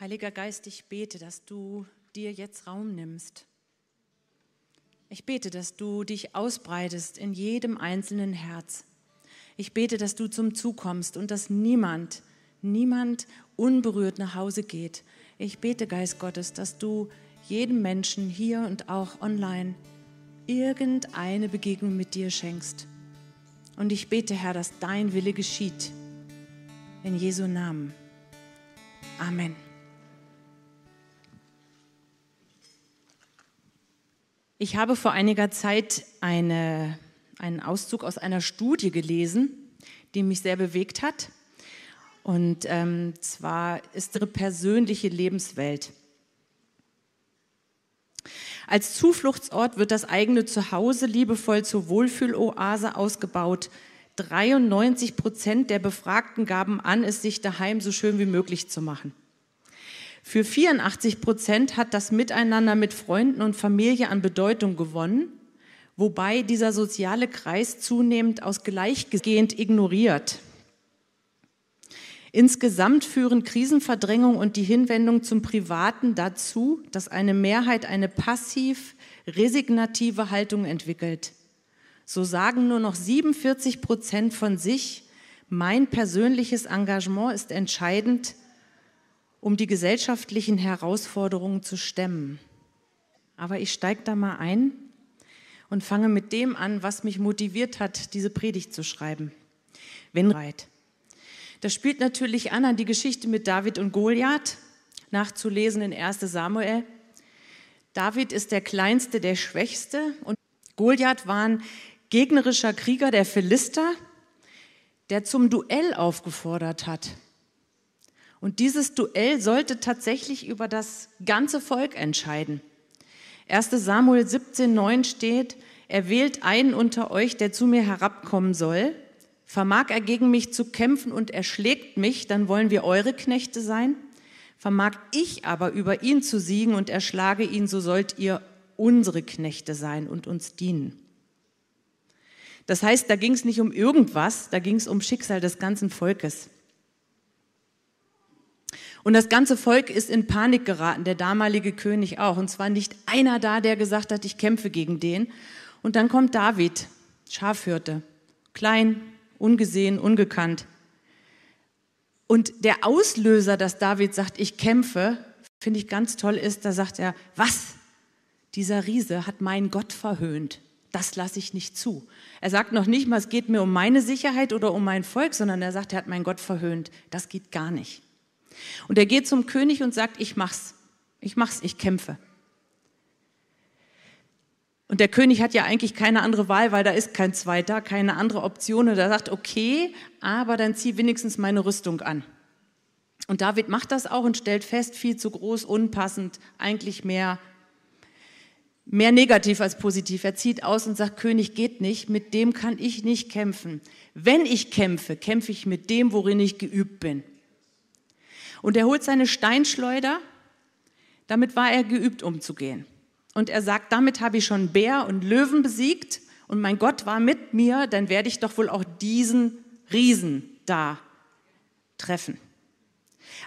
Heiliger Geist, ich bete, dass du dir jetzt Raum nimmst. Ich bete, dass du dich ausbreitest in jedem einzelnen Herz. Ich bete, dass du zum Zug kommst und dass niemand, niemand unberührt nach Hause geht. Ich bete, Geist Gottes, dass du jedem Menschen hier und auch online irgendeine Begegnung mit dir schenkst. Und ich bete, Herr, dass dein Wille geschieht. In Jesu Namen. Amen. Ich habe vor einiger Zeit eine, einen Auszug aus einer Studie gelesen, die mich sehr bewegt hat. Und ähm, zwar ist ihre persönliche Lebenswelt. Als Zufluchtsort wird das eigene Zuhause liebevoll zur Wohlfühloase ausgebaut. 93 Prozent der Befragten gaben an, es sich daheim so schön wie möglich zu machen. Für 84 Prozent hat das Miteinander mit Freunden und Familie an Bedeutung gewonnen, wobei dieser soziale Kreis zunehmend aus gleichgehend ignoriert. Insgesamt führen Krisenverdrängung und die Hinwendung zum Privaten dazu, dass eine Mehrheit eine passiv resignative Haltung entwickelt. So sagen nur noch 47 Prozent von sich, mein persönliches Engagement ist entscheidend, um die gesellschaftlichen Herausforderungen zu stemmen. Aber ich steige da mal ein und fange mit dem an, was mich motiviert hat, diese Predigt zu schreiben. Wenn bereit. Das spielt natürlich an an die Geschichte mit David und Goliath, nachzulesen in 1 Samuel. David ist der kleinste, der schwächste und Goliath war ein gegnerischer Krieger der Philister, der zum Duell aufgefordert hat. Und dieses Duell sollte tatsächlich über das ganze Volk entscheiden. 1 Samuel 17, 9 steht, er wählt einen unter euch, der zu mir herabkommen soll. Vermag er gegen mich zu kämpfen und erschlägt mich, dann wollen wir eure Knechte sein. Vermag ich aber über ihn zu siegen und erschlage ihn, so sollt ihr unsere Knechte sein und uns dienen. Das heißt, da ging es nicht um irgendwas, da ging es um Schicksal des ganzen Volkes. Und das ganze Volk ist in Panik geraten, der damalige König auch. Und zwar nicht einer da, der gesagt hat, ich kämpfe gegen den. Und dann kommt David, Schafhirte, klein, ungesehen, ungekannt. Und der Auslöser, dass David sagt, ich kämpfe, finde ich ganz toll, ist, da sagt er, was? Dieser Riese hat meinen Gott verhöhnt. Das lasse ich nicht zu. Er sagt noch nicht mal, es geht mir um meine Sicherheit oder um mein Volk, sondern er sagt, er hat meinen Gott verhöhnt. Das geht gar nicht. Und er geht zum König und sagt, ich mach's, ich mach's, ich kämpfe. Und der König hat ja eigentlich keine andere Wahl, weil da ist kein zweiter, keine andere Option. Und er sagt, okay, aber dann zieh wenigstens meine Rüstung an. Und David macht das auch und stellt fest, viel zu groß, unpassend, eigentlich mehr, mehr negativ als positiv. Er zieht aus und sagt, König geht nicht, mit dem kann ich nicht kämpfen. Wenn ich kämpfe, kämpfe ich mit dem, worin ich geübt bin. Und er holt seine Steinschleuder, damit war er geübt umzugehen. Und er sagt, damit habe ich schon Bär und Löwen besiegt und mein Gott war mit mir, dann werde ich doch wohl auch diesen Riesen da treffen.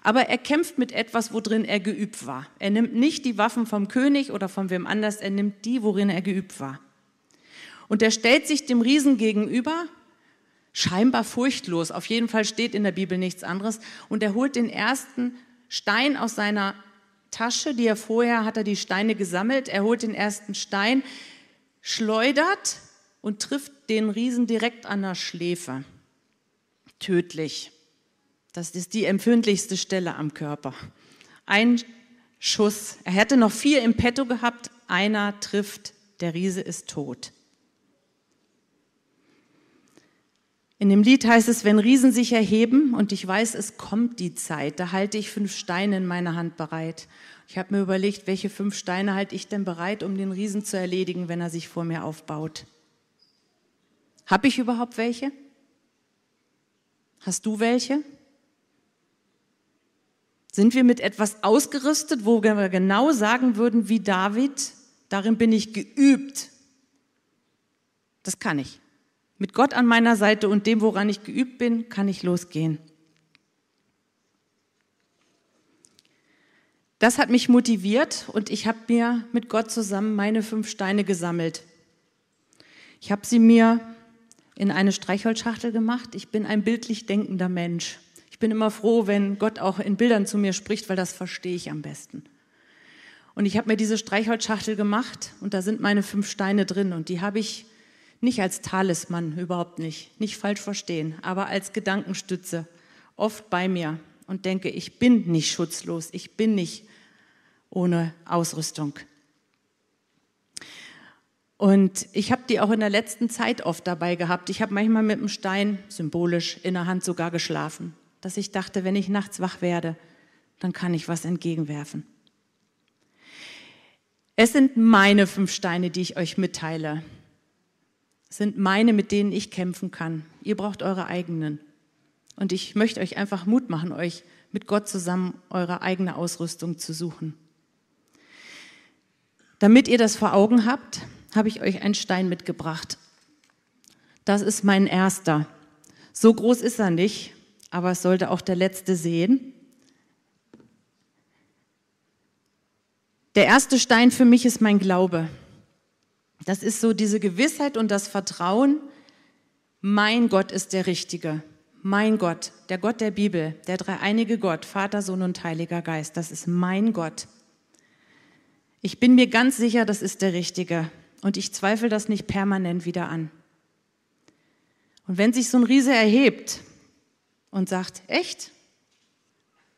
Aber er kämpft mit etwas, worin er geübt war. Er nimmt nicht die Waffen vom König oder von wem anders, er nimmt die, worin er geübt war. Und er stellt sich dem Riesen gegenüber scheinbar furchtlos. Auf jeden Fall steht in der Bibel nichts anderes. Und er holt den ersten Stein aus seiner Tasche, die er vorher hat er die Steine gesammelt. Er holt den ersten Stein, schleudert und trifft den Riesen direkt an der Schläfe. Tödlich. Das ist die empfindlichste Stelle am Körper. Ein Schuss. Er hätte noch vier im Petto gehabt. Einer trifft. Der Riese ist tot. In dem Lied heißt es, wenn Riesen sich erheben und ich weiß, es kommt die Zeit, da halte ich fünf Steine in meiner Hand bereit. Ich habe mir überlegt, welche fünf Steine halte ich denn bereit, um den Riesen zu erledigen, wenn er sich vor mir aufbaut. Habe ich überhaupt welche? Hast du welche? Sind wir mit etwas ausgerüstet, wo wir genau sagen würden, wie David, darin bin ich geübt. Das kann ich. Mit Gott an meiner Seite und dem, woran ich geübt bin, kann ich losgehen. Das hat mich motiviert und ich habe mir mit Gott zusammen meine fünf Steine gesammelt. Ich habe sie mir in eine Streichholzschachtel gemacht. Ich bin ein bildlich denkender Mensch. Ich bin immer froh, wenn Gott auch in Bildern zu mir spricht, weil das verstehe ich am besten. Und ich habe mir diese Streichholzschachtel gemacht und da sind meine fünf Steine drin und die habe ich nicht als Talisman, überhaupt nicht, nicht falsch verstehen, aber als Gedankenstütze oft bei mir und denke, ich bin nicht schutzlos, ich bin nicht ohne Ausrüstung. Und ich habe die auch in der letzten Zeit oft dabei gehabt. Ich habe manchmal mit dem Stein, symbolisch, in der Hand sogar geschlafen, dass ich dachte, wenn ich nachts wach werde, dann kann ich was entgegenwerfen. Es sind meine fünf Steine, die ich euch mitteile. Sind meine, mit denen ich kämpfen kann. Ihr braucht eure eigenen. Und ich möchte euch einfach Mut machen, euch mit Gott zusammen eure eigene Ausrüstung zu suchen. Damit ihr das vor Augen habt, habe ich euch einen Stein mitgebracht. Das ist mein erster. So groß ist er nicht, aber es sollte auch der letzte sehen. Der erste Stein für mich ist mein Glaube. Das ist so diese Gewissheit und das Vertrauen, mein Gott ist der Richtige. Mein Gott, der Gott der Bibel, der dreieinige Gott, Vater, Sohn und Heiliger Geist, das ist mein Gott. Ich bin mir ganz sicher, das ist der Richtige und ich zweifle das nicht permanent wieder an. Und wenn sich so ein Riese erhebt und sagt, echt?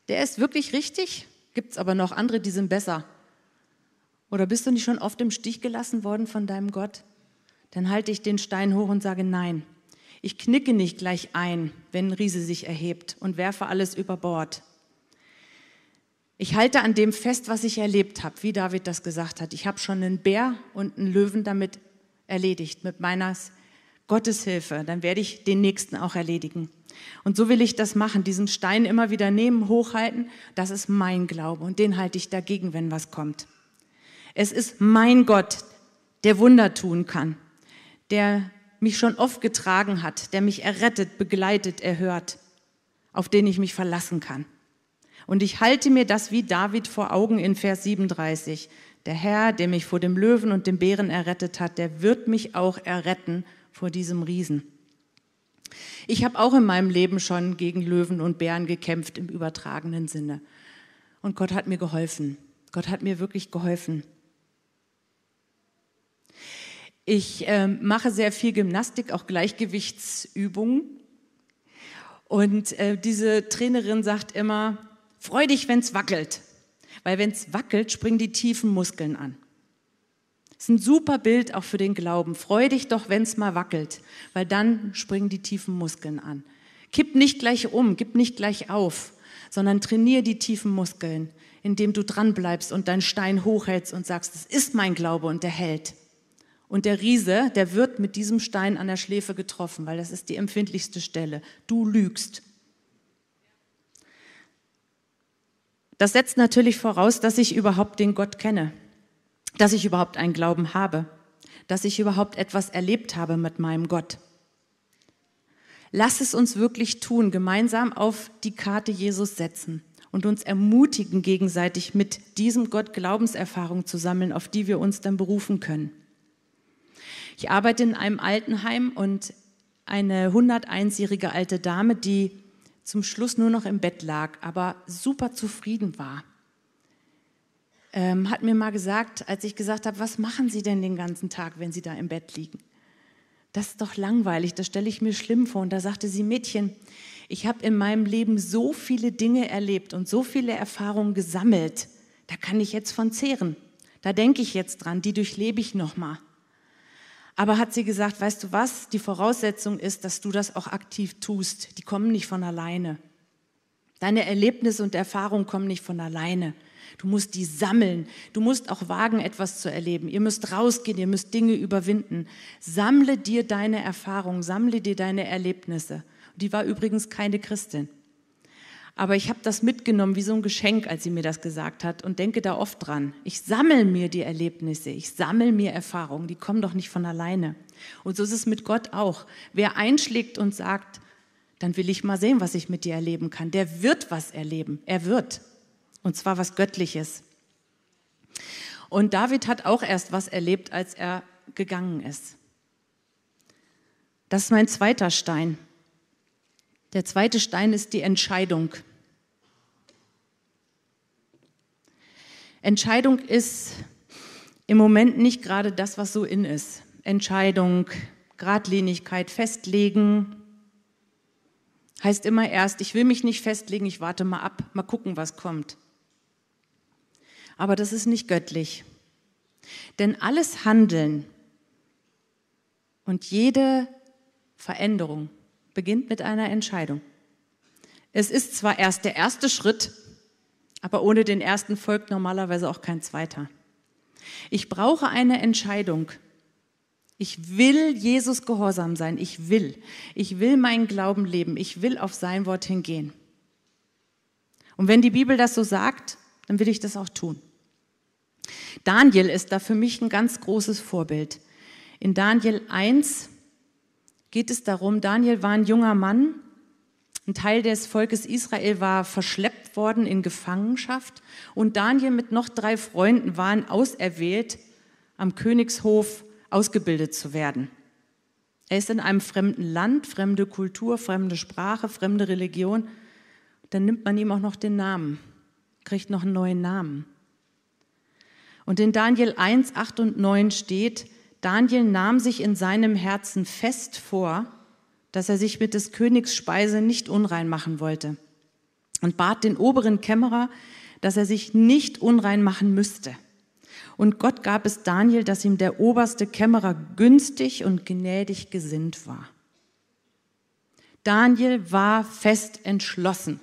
Der ist wirklich richtig? Gibt es aber noch andere, die sind besser. Oder bist du nicht schon oft im Stich gelassen worden von deinem Gott? Dann halte ich den Stein hoch und sage nein. Ich knicke nicht gleich ein, wenn ein Riese sich erhebt und werfe alles über Bord. Ich halte an dem fest, was ich erlebt habe, wie David das gesagt hat. Ich habe schon einen Bär und einen Löwen damit erledigt, mit meiner Gotteshilfe. Dann werde ich den nächsten auch erledigen. Und so will ich das machen, diesen Stein immer wieder nehmen, hochhalten. Das ist mein Glaube und den halte ich dagegen, wenn was kommt. Es ist mein Gott, der Wunder tun kann, der mich schon oft getragen hat, der mich errettet, begleitet, erhört, auf den ich mich verlassen kann. Und ich halte mir das wie David vor Augen in Vers 37. Der Herr, der mich vor dem Löwen und dem Bären errettet hat, der wird mich auch erretten vor diesem Riesen. Ich habe auch in meinem Leben schon gegen Löwen und Bären gekämpft im übertragenen Sinne. Und Gott hat mir geholfen. Gott hat mir wirklich geholfen. Ich äh, mache sehr viel Gymnastik, auch Gleichgewichtsübungen. Und äh, diese Trainerin sagt immer, freu dich, wenn es wackelt. Weil wenn es wackelt, springen die tiefen Muskeln an. Das ist ein super Bild auch für den Glauben. Freu dich doch, wenn es mal wackelt, weil dann springen die tiefen Muskeln an. Kipp nicht gleich um, gib nicht gleich auf, sondern trainier die tiefen Muskeln, indem du dranbleibst und deinen Stein hochhältst und sagst, das ist mein Glaube und der hält. Und der Riese, der wird mit diesem Stein an der Schläfe getroffen, weil das ist die empfindlichste Stelle. Du lügst. Das setzt natürlich voraus, dass ich überhaupt den Gott kenne, dass ich überhaupt einen Glauben habe, dass ich überhaupt etwas erlebt habe mit meinem Gott. Lass es uns wirklich tun, gemeinsam auf die Karte Jesus setzen und uns ermutigen, gegenseitig mit diesem Gott Glaubenserfahrung zu sammeln, auf die wir uns dann berufen können. Ich arbeite in einem Altenheim und eine 101-jährige alte Dame, die zum Schluss nur noch im Bett lag, aber super zufrieden war, ähm, hat mir mal gesagt, als ich gesagt habe, was machen Sie denn den ganzen Tag, wenn Sie da im Bett liegen? Das ist doch langweilig, das stelle ich mir schlimm vor. Und da sagte sie, Mädchen, ich habe in meinem Leben so viele Dinge erlebt und so viele Erfahrungen gesammelt, da kann ich jetzt von zehren. Da denke ich jetzt dran, die durchlebe ich nochmal. Aber hat sie gesagt, weißt du was, die Voraussetzung ist, dass du das auch aktiv tust. Die kommen nicht von alleine. Deine Erlebnisse und Erfahrungen kommen nicht von alleine. Du musst die sammeln. Du musst auch wagen, etwas zu erleben. Ihr müsst rausgehen, ihr müsst Dinge überwinden. Sammle dir deine Erfahrungen, sammle dir deine Erlebnisse. Die war übrigens keine Christin. Aber ich habe das mitgenommen wie so ein Geschenk, als sie mir das gesagt hat und denke da oft dran. Ich sammle mir die Erlebnisse, ich sammle mir Erfahrungen, die kommen doch nicht von alleine. Und so ist es mit Gott auch. Wer einschlägt und sagt, dann will ich mal sehen, was ich mit dir erleben kann, der wird was erleben. Er wird. Und zwar was Göttliches. Und David hat auch erst was erlebt, als er gegangen ist. Das ist mein zweiter Stein. Der zweite Stein ist die Entscheidung. Entscheidung ist im Moment nicht gerade das, was so in ist. Entscheidung, Gradlinigkeit, festlegen. Heißt immer erst, ich will mich nicht festlegen, ich warte mal ab, mal gucken, was kommt. Aber das ist nicht göttlich. Denn alles Handeln und jede Veränderung beginnt mit einer Entscheidung. Es ist zwar erst der erste Schritt, aber ohne den ersten folgt normalerweise auch kein zweiter. Ich brauche eine Entscheidung. Ich will Jesus gehorsam sein. Ich will. Ich will meinen Glauben leben. Ich will auf sein Wort hingehen. Und wenn die Bibel das so sagt, dann will ich das auch tun. Daniel ist da für mich ein ganz großes Vorbild. In Daniel 1 geht es darum, Daniel war ein junger Mann, ein Teil des Volkes Israel war verschleppt worden in Gefangenschaft und Daniel mit noch drei Freunden waren auserwählt, am Königshof ausgebildet zu werden. Er ist in einem fremden Land, fremde Kultur, fremde Sprache, fremde Religion. Dann nimmt man ihm auch noch den Namen, kriegt noch einen neuen Namen. Und in Daniel 1, 8 und 9 steht, Daniel nahm sich in seinem Herzen fest vor, dass er sich mit des Königs Speise nicht unrein machen wollte und bat den oberen Kämmerer, dass er sich nicht unrein machen müsste. Und Gott gab es Daniel, dass ihm der oberste Kämmerer günstig und gnädig gesinnt war. Daniel war fest entschlossen,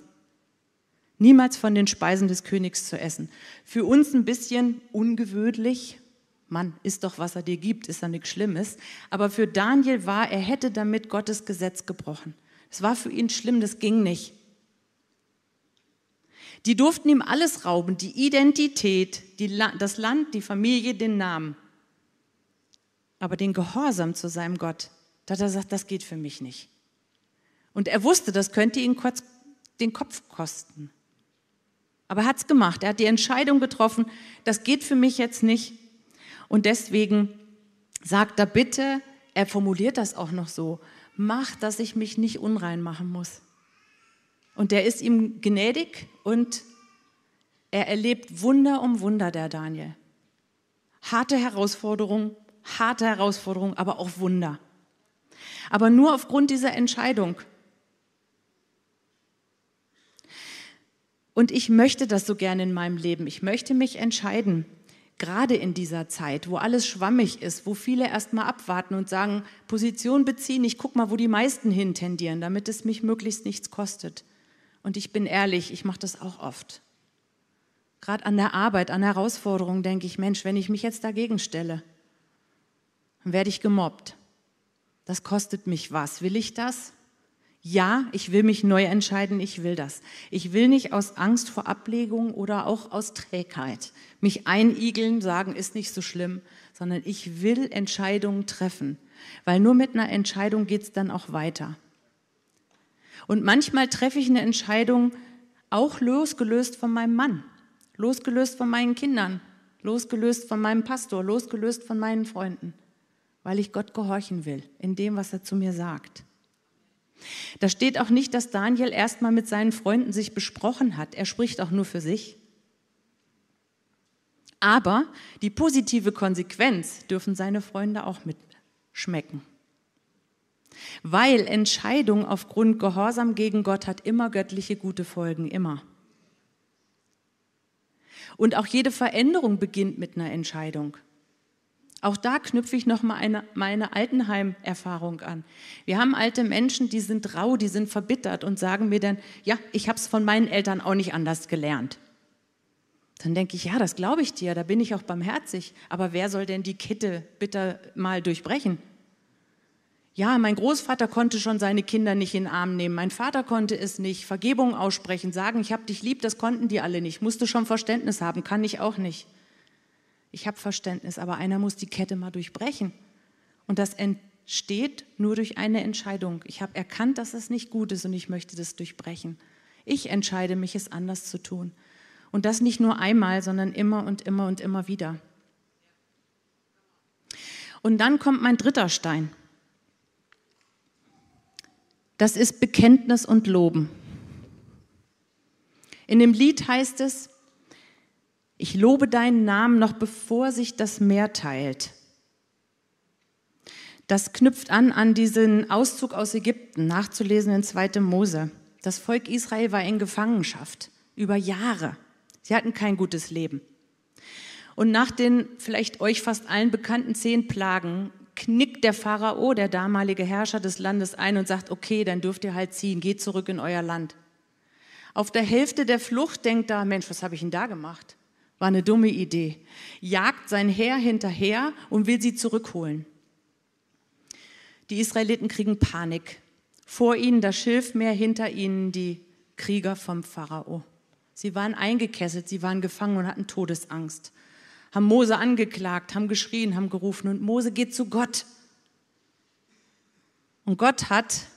niemals von den Speisen des Königs zu essen. Für uns ein bisschen ungewöhnlich. Mann, ist doch, was er dir gibt, ist ja nichts Schlimmes. Aber für Daniel war, er hätte damit Gottes Gesetz gebrochen. Es war für ihn schlimm, das ging nicht. Die durften ihm alles rauben, die Identität, die, das Land, die Familie, den Namen. Aber den Gehorsam zu seinem Gott, da hat er gesagt, das geht für mich nicht. Und er wusste, das könnte ihn kurz den Kopf kosten. Aber er hat es gemacht. Er hat die Entscheidung getroffen, das geht für mich jetzt nicht. Und deswegen sagt er bitte, er formuliert das auch noch so, mach, dass ich mich nicht unrein machen muss. Und der ist ihm gnädig und er erlebt Wunder um Wunder, der Daniel. Harte Herausforderung, harte Herausforderung, aber auch Wunder. Aber nur aufgrund dieser Entscheidung. Und ich möchte das so gerne in meinem Leben. Ich möchte mich entscheiden, gerade in dieser Zeit, wo alles schwammig ist, wo viele erstmal abwarten und sagen, Position beziehen, ich gucke mal, wo die meisten hintendieren, damit es mich möglichst nichts kostet. Und ich bin ehrlich, ich mache das auch oft. Gerade an der Arbeit, an Herausforderungen denke ich, Mensch, wenn ich mich jetzt dagegen stelle, dann werde ich gemobbt. Das kostet mich was. Will ich das? Ja, ich will mich neu entscheiden, ich will das. Ich will nicht aus Angst vor Ablegung oder auch aus Trägheit mich einigeln, sagen, ist nicht so schlimm, sondern ich will Entscheidungen treffen, weil nur mit einer Entscheidung geht es dann auch weiter. Und manchmal treffe ich eine Entscheidung auch losgelöst von meinem Mann, losgelöst von meinen Kindern, losgelöst von meinem Pastor, losgelöst von meinen Freunden, weil ich Gott gehorchen will in dem, was er zu mir sagt. Da steht auch nicht, dass Daniel erstmal mit seinen Freunden sich besprochen hat. Er spricht auch nur für sich. Aber die positive Konsequenz dürfen seine Freunde auch mitschmecken. Weil Entscheidung aufgrund Gehorsam gegen Gott hat immer göttliche gute Folgen, immer. Und auch jede Veränderung beginnt mit einer Entscheidung. Auch da knüpfe ich noch mal eine, meine Altenheim-Erfahrung an. Wir haben alte Menschen, die sind rau, die sind verbittert und sagen mir dann, ja, ich habe es von meinen Eltern auch nicht anders gelernt. Dann denke ich, ja, das glaube ich dir, da bin ich auch barmherzig. Aber wer soll denn die Kette bitte mal durchbrechen? Ja, mein Großvater konnte schon seine Kinder nicht in den Arm nehmen, mein Vater konnte es nicht, Vergebung aussprechen, sagen, ich habe dich lieb, das konnten die alle nicht, musste schon Verständnis haben, kann ich auch nicht. Ich habe Verständnis, aber einer muss die Kette mal durchbrechen. Und das entsteht nur durch eine Entscheidung. Ich habe erkannt, dass es nicht gut ist und ich möchte das durchbrechen. Ich entscheide mich, es anders zu tun. Und das nicht nur einmal, sondern immer und immer und immer wieder. Und dann kommt mein dritter Stein. Das ist Bekenntnis und Loben. In dem Lied heißt es, ich lobe deinen Namen noch bevor sich das Meer teilt. Das knüpft an an diesen Auszug aus Ägypten, nachzulesen in 2. Mose. Das Volk Israel war in Gefangenschaft über Jahre. Sie hatten kein gutes Leben. Und nach den vielleicht euch fast allen bekannten zehn Plagen knickt der Pharao, der damalige Herrscher des Landes, ein und sagt, okay, dann dürft ihr halt ziehen, geht zurück in euer Land. Auf der Hälfte der Flucht denkt er, Mensch, was habe ich denn da gemacht? War eine dumme Idee. Jagt sein Heer hinterher und will sie zurückholen. Die Israeliten kriegen Panik. Vor ihnen das Schilfmeer, hinter ihnen die Krieger vom Pharao. Sie waren eingekesselt, sie waren gefangen und hatten Todesangst haben Mose angeklagt, haben geschrien, haben gerufen und Mose geht zu Gott. Und Gott hat,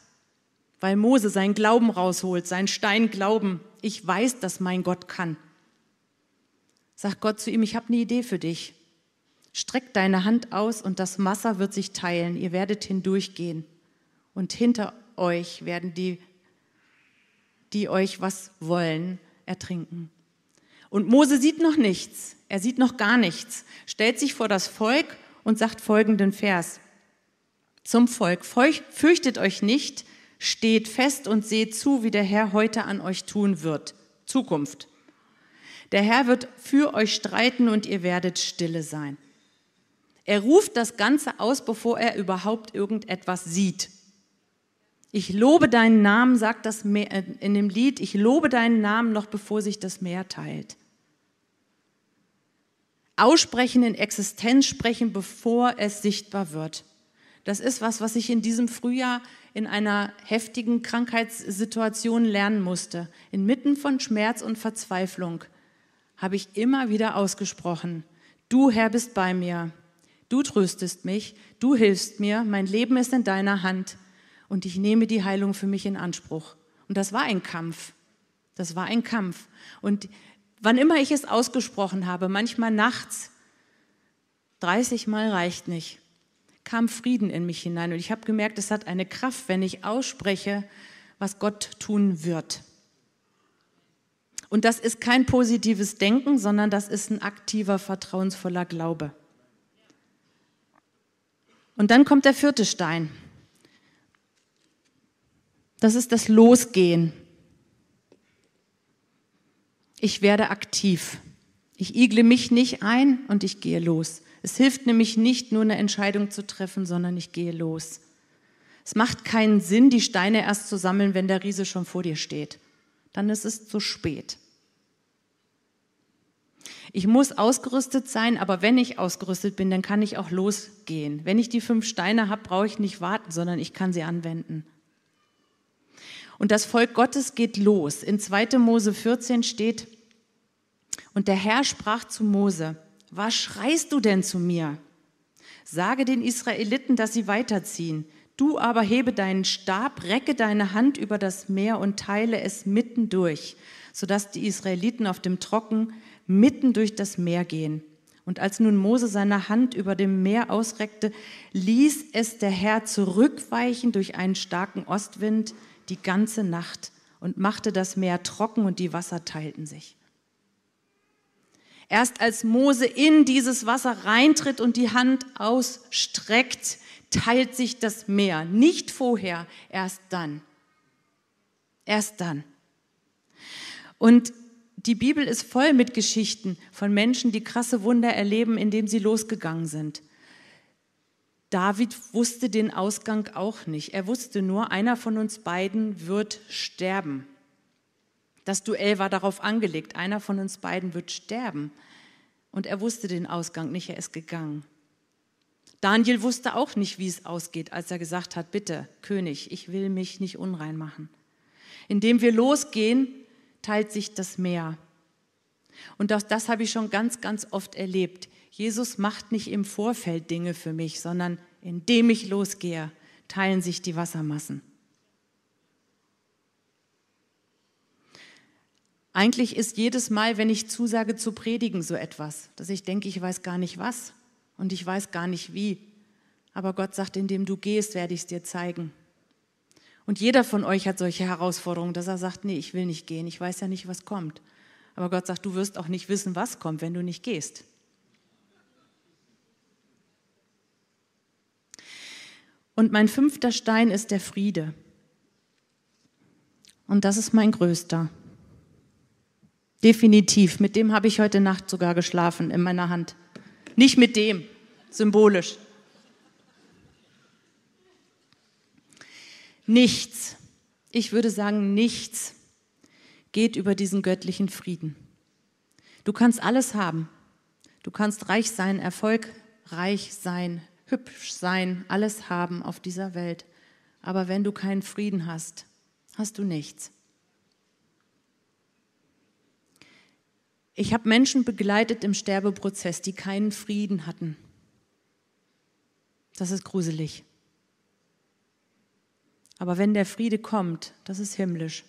weil Mose seinen Glauben rausholt, seinen Stein Glauben, ich weiß, dass mein Gott kann, sagt Gott zu ihm, ich habe eine Idee für dich. Streck deine Hand aus und das Wasser wird sich teilen, ihr werdet hindurchgehen. Und hinter euch werden die, die euch was wollen, ertrinken. Und Mose sieht noch nichts. Er sieht noch gar nichts, stellt sich vor das Volk und sagt folgenden Vers. Zum Volk, fürchtet euch nicht, steht fest und seht zu, wie der Herr heute an euch tun wird. Zukunft. Der Herr wird für euch streiten und ihr werdet stille sein. Er ruft das Ganze aus, bevor er überhaupt irgendetwas sieht. Ich lobe deinen Namen, sagt das äh, in dem Lied, ich lobe deinen Namen noch bevor sich das Meer teilt. Aussprechen in Existenz sprechen, bevor es sichtbar wird. Das ist was, was ich in diesem Frühjahr in einer heftigen Krankheitssituation lernen musste. Inmitten von Schmerz und Verzweiflung habe ich immer wieder ausgesprochen, du Herr bist bei mir, du tröstest mich, du hilfst mir, mein Leben ist in deiner Hand und ich nehme die Heilung für mich in Anspruch. Und das war ein Kampf. Das war ein Kampf. Und Wann immer ich es ausgesprochen habe, manchmal nachts, 30 Mal reicht nicht, kam Frieden in mich hinein. Und ich habe gemerkt, es hat eine Kraft, wenn ich ausspreche, was Gott tun wird. Und das ist kein positives Denken, sondern das ist ein aktiver, vertrauensvoller Glaube. Und dann kommt der vierte Stein. Das ist das Losgehen ich werde aktiv. Ich igle mich nicht ein und ich gehe los. Es hilft nämlich nicht nur eine Entscheidung zu treffen, sondern ich gehe los. Es macht keinen Sinn, die Steine erst zu sammeln, wenn der Riese schon vor dir steht. Dann ist es zu spät. Ich muss ausgerüstet sein, aber wenn ich ausgerüstet bin, dann kann ich auch losgehen. Wenn ich die fünf Steine habe, brauche ich nicht warten, sondern ich kann sie anwenden. Und das Volk Gottes geht los. In 2. Mose 14 steht, und der Herr sprach zu Mose, was schreist du denn zu mir? Sage den Israeliten, dass sie weiterziehen. Du aber hebe deinen Stab, recke deine Hand über das Meer und teile es mitten durch, sodass die Israeliten auf dem Trocken mitten durch das Meer gehen. Und als nun Mose seine Hand über dem Meer ausreckte, ließ es der Herr zurückweichen durch einen starken Ostwind die ganze Nacht und machte das Meer trocken und die Wasser teilten sich. Erst als Mose in dieses Wasser reintritt und die Hand ausstreckt, teilt sich das Meer. Nicht vorher, erst dann. Erst dann. Und die Bibel ist voll mit Geschichten von Menschen, die krasse Wunder erleben, indem sie losgegangen sind. David wusste den Ausgang auch nicht. Er wusste nur, einer von uns beiden wird sterben. Das Duell war darauf angelegt, einer von uns beiden wird sterben. Und er wusste den Ausgang nicht, er ist gegangen. Daniel wusste auch nicht, wie es ausgeht, als er gesagt hat, bitte, König, ich will mich nicht unrein machen. Indem wir losgehen, teilt sich das Meer. Und das, das habe ich schon ganz, ganz oft erlebt. Jesus macht nicht im Vorfeld Dinge für mich, sondern indem ich losgehe, teilen sich die Wassermassen. Eigentlich ist jedes Mal, wenn ich zusage zu predigen, so etwas, dass ich denke, ich weiß gar nicht was und ich weiß gar nicht wie. Aber Gott sagt, indem du gehst, werde ich es dir zeigen. Und jeder von euch hat solche Herausforderungen, dass er sagt, nee, ich will nicht gehen, ich weiß ja nicht, was kommt. Aber Gott sagt, du wirst auch nicht wissen, was kommt, wenn du nicht gehst. Und mein fünfter Stein ist der Friede. Und das ist mein größter. Definitiv. Mit dem habe ich heute Nacht sogar geschlafen in meiner Hand. Nicht mit dem, symbolisch. Nichts, ich würde sagen, nichts geht über diesen göttlichen Frieden. Du kannst alles haben. Du kannst reich sein, erfolgreich sein, hübsch sein, alles haben auf dieser Welt. Aber wenn du keinen Frieden hast, hast du nichts. Ich habe Menschen begleitet im Sterbeprozess, die keinen Frieden hatten. Das ist gruselig. Aber wenn der Friede kommt, das ist himmlisch.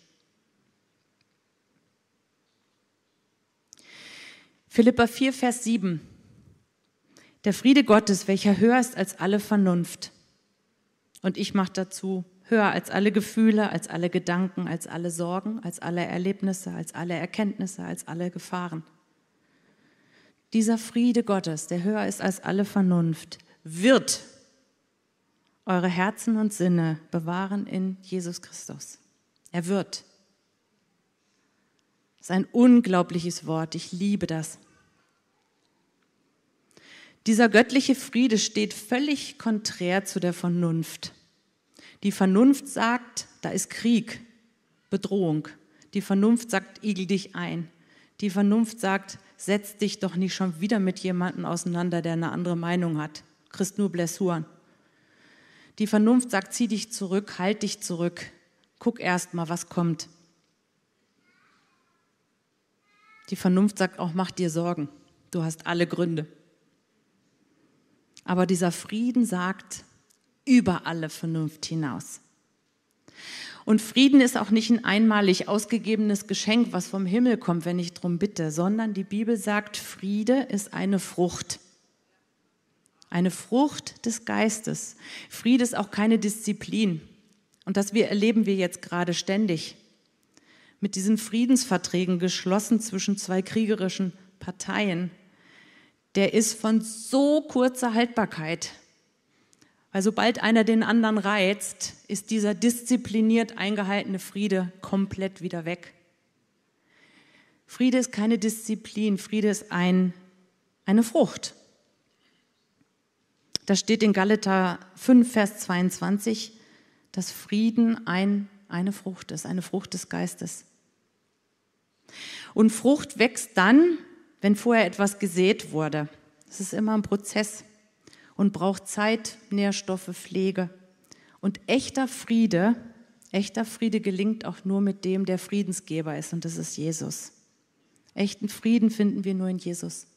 Philippa 4, Vers 7. Der Friede Gottes, welcher höher ist als alle Vernunft. Und ich mache dazu höher als alle Gefühle, als alle Gedanken, als alle Sorgen, als alle Erlebnisse, als alle Erkenntnisse, als alle Gefahren. Dieser Friede Gottes, der höher ist als alle Vernunft, wird eure Herzen und Sinne bewahren in Jesus Christus. Er wird. Das ist ein unglaubliches Wort. Ich liebe das. Dieser göttliche Friede steht völlig konträr zu der Vernunft. Die Vernunft sagt, da ist Krieg, Bedrohung. Die Vernunft sagt, igel dich ein. Die Vernunft sagt, setz dich doch nicht schon wieder mit jemandem auseinander, der eine andere Meinung hat. Christ nur Blessuren. Die Vernunft sagt, zieh dich zurück, halt dich zurück, guck erst mal, was kommt. Die Vernunft sagt auch, mach dir Sorgen, du hast alle Gründe. Aber dieser Frieden sagt, über alle Vernunft hinaus. Und Frieden ist auch nicht ein einmalig ausgegebenes Geschenk, was vom Himmel kommt, wenn ich darum bitte, sondern die Bibel sagt, Friede ist eine Frucht. Eine Frucht des Geistes. Friede ist auch keine Disziplin. Und das erleben wir jetzt gerade ständig. Mit diesen Friedensverträgen geschlossen zwischen zwei kriegerischen Parteien. Der ist von so kurzer Haltbarkeit. Weil sobald einer den anderen reizt, ist dieser diszipliniert eingehaltene Friede komplett wieder weg. Friede ist keine Disziplin, Friede ist ein, eine Frucht. Da steht in Galater 5, Vers 22, dass Frieden ein, eine Frucht ist, eine Frucht des Geistes. Und Frucht wächst dann, wenn vorher etwas gesät wurde. Das ist immer ein Prozess und braucht Zeit, Nährstoffe, Pflege. Und echter Friede, echter Friede gelingt auch nur mit dem, der Friedensgeber ist, und das ist Jesus. Echten Frieden finden wir nur in Jesus.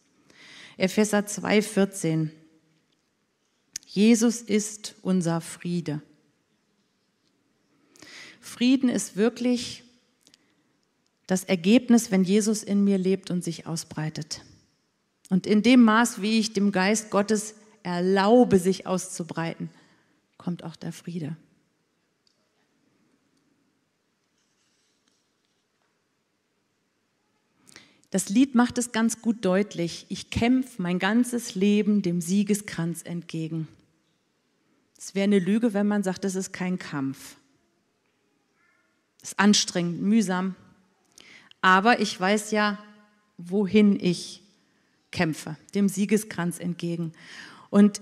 Epheser 2, 14. Jesus ist unser Friede. Frieden ist wirklich das Ergebnis, wenn Jesus in mir lebt und sich ausbreitet. Und in dem Maß, wie ich dem Geist Gottes erlaube, sich auszubreiten, kommt auch der Friede. Das Lied macht es ganz gut deutlich. Ich kämpfe mein ganzes Leben dem Siegeskranz entgegen. Es wäre eine Lüge, wenn man sagt, das ist kein Kampf. Es ist anstrengend, mühsam. Aber ich weiß ja, wohin ich kämpfe, dem Siegeskranz entgegen. Und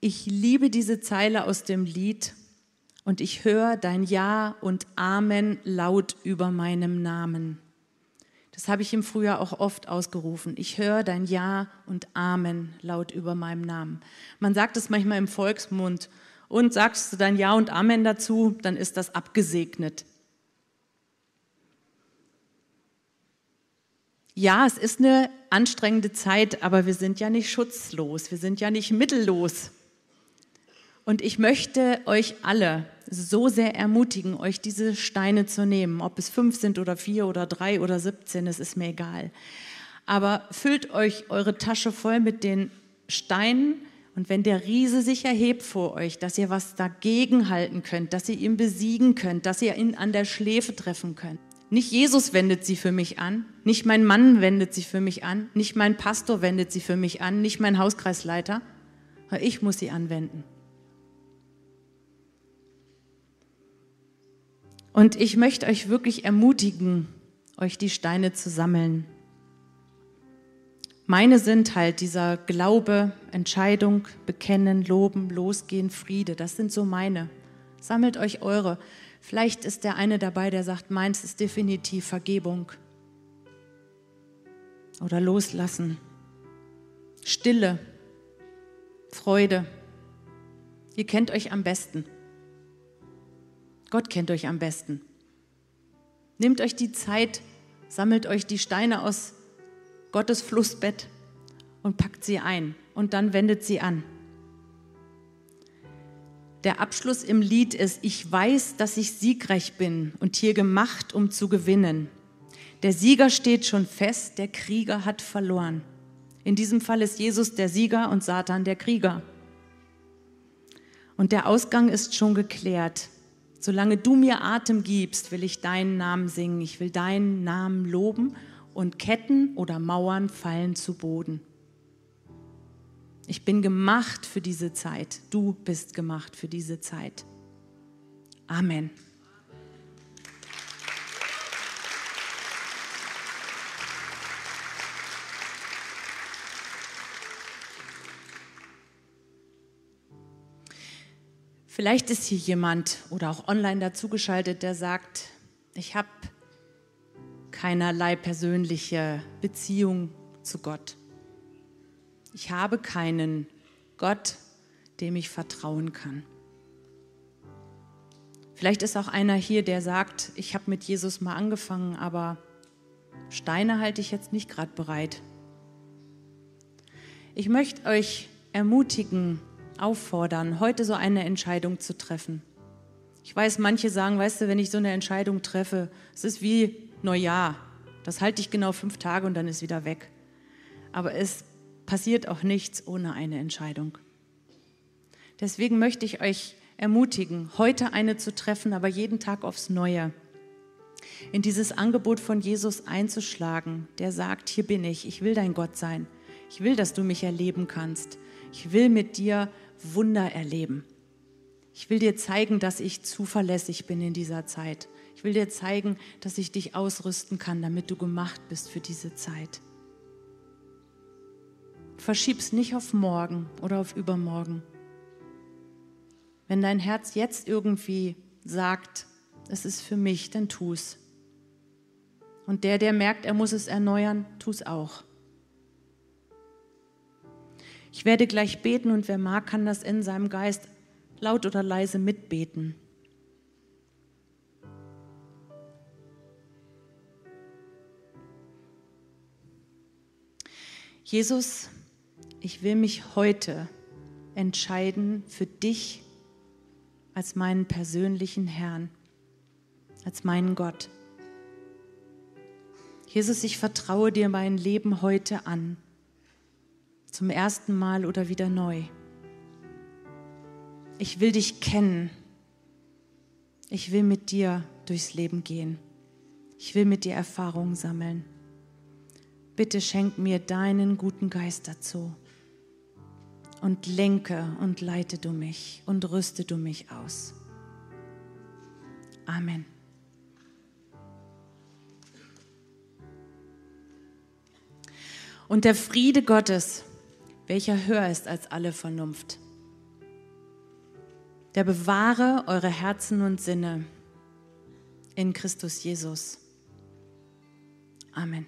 ich liebe diese Zeile aus dem Lied und ich höre dein Ja und Amen laut über meinem Namen. Das habe ich im Frühjahr auch oft ausgerufen. Ich höre dein Ja und Amen laut über meinem Namen. Man sagt es manchmal im Volksmund und sagst du dein Ja und Amen dazu, dann ist das abgesegnet. Ja, es ist eine anstrengende Zeit, aber wir sind ja nicht schutzlos, wir sind ja nicht mittellos. Und ich möchte euch alle so sehr ermutigen, euch diese Steine zu nehmen. Ob es fünf sind oder vier oder drei oder siebzehn, es ist mir egal. Aber füllt euch eure Tasche voll mit den Steinen und wenn der Riese sich erhebt vor euch, dass ihr was dagegen halten könnt, dass ihr ihn besiegen könnt, dass ihr ihn an der Schläfe treffen könnt. Nicht Jesus wendet sie für mich an, nicht mein Mann wendet sie für mich an, nicht mein Pastor wendet sie für mich an, nicht mein Hauskreisleiter, ich muss sie anwenden. Und ich möchte euch wirklich ermutigen, euch die Steine zu sammeln. Meine sind halt dieser Glaube, Entscheidung, Bekennen, Loben, Losgehen, Friede. Das sind so meine. Sammelt euch eure. Vielleicht ist der eine dabei, der sagt, meins ist definitiv Vergebung. Oder loslassen. Stille. Freude. Ihr kennt euch am besten. Gott kennt euch am besten. Nehmt euch die Zeit, sammelt euch die Steine aus Gottes Flussbett und packt sie ein und dann wendet sie an. Der Abschluss im Lied ist, ich weiß, dass ich siegreich bin und hier gemacht, um zu gewinnen. Der Sieger steht schon fest, der Krieger hat verloren. In diesem Fall ist Jesus der Sieger und Satan der Krieger. Und der Ausgang ist schon geklärt. Solange du mir Atem gibst, will ich deinen Namen singen. Ich will deinen Namen loben und Ketten oder Mauern fallen zu Boden. Ich bin gemacht für diese Zeit. Du bist gemacht für diese Zeit. Amen. Vielleicht ist hier jemand oder auch online dazugeschaltet, der sagt, ich habe keinerlei persönliche Beziehung zu Gott. Ich habe keinen Gott, dem ich vertrauen kann. Vielleicht ist auch einer hier, der sagt, ich habe mit Jesus mal angefangen, aber Steine halte ich jetzt nicht gerade bereit. Ich möchte euch ermutigen, auffordern, heute so eine Entscheidung zu treffen. Ich weiß, manche sagen, weißt du, wenn ich so eine Entscheidung treffe, es ist wie Neujahr. Das halte ich genau fünf Tage und dann ist wieder weg. Aber es passiert auch nichts ohne eine Entscheidung. Deswegen möchte ich euch ermutigen, heute eine zu treffen, aber jeden Tag aufs Neue. In dieses Angebot von Jesus einzuschlagen, der sagt, hier bin ich, ich will dein Gott sein. Ich will, dass du mich erleben kannst. Ich will mit dir Wunder erleben. Ich will dir zeigen, dass ich zuverlässig bin in dieser Zeit. Ich will dir zeigen, dass ich dich ausrüsten kann, damit du gemacht bist für diese Zeit. Verschieb's nicht auf morgen oder auf übermorgen. Wenn dein Herz jetzt irgendwie sagt, es ist für mich, dann tu's. Und der, der merkt, er muss es erneuern, tu's auch. Ich werde gleich beten und wer mag, kann das in seinem Geist laut oder leise mitbeten. Jesus, ich will mich heute entscheiden für dich als meinen persönlichen Herrn, als meinen Gott. Jesus, ich vertraue dir mein Leben heute an zum ersten Mal oder wieder neu. Ich will dich kennen. Ich will mit dir durchs Leben gehen. Ich will mit dir Erfahrungen sammeln. Bitte schenk mir deinen guten Geist dazu und lenke und leite du mich und rüste du mich aus. Amen. Und der Friede Gottes, welcher höher ist als alle Vernunft. Der bewahre eure Herzen und Sinne in Christus Jesus. Amen.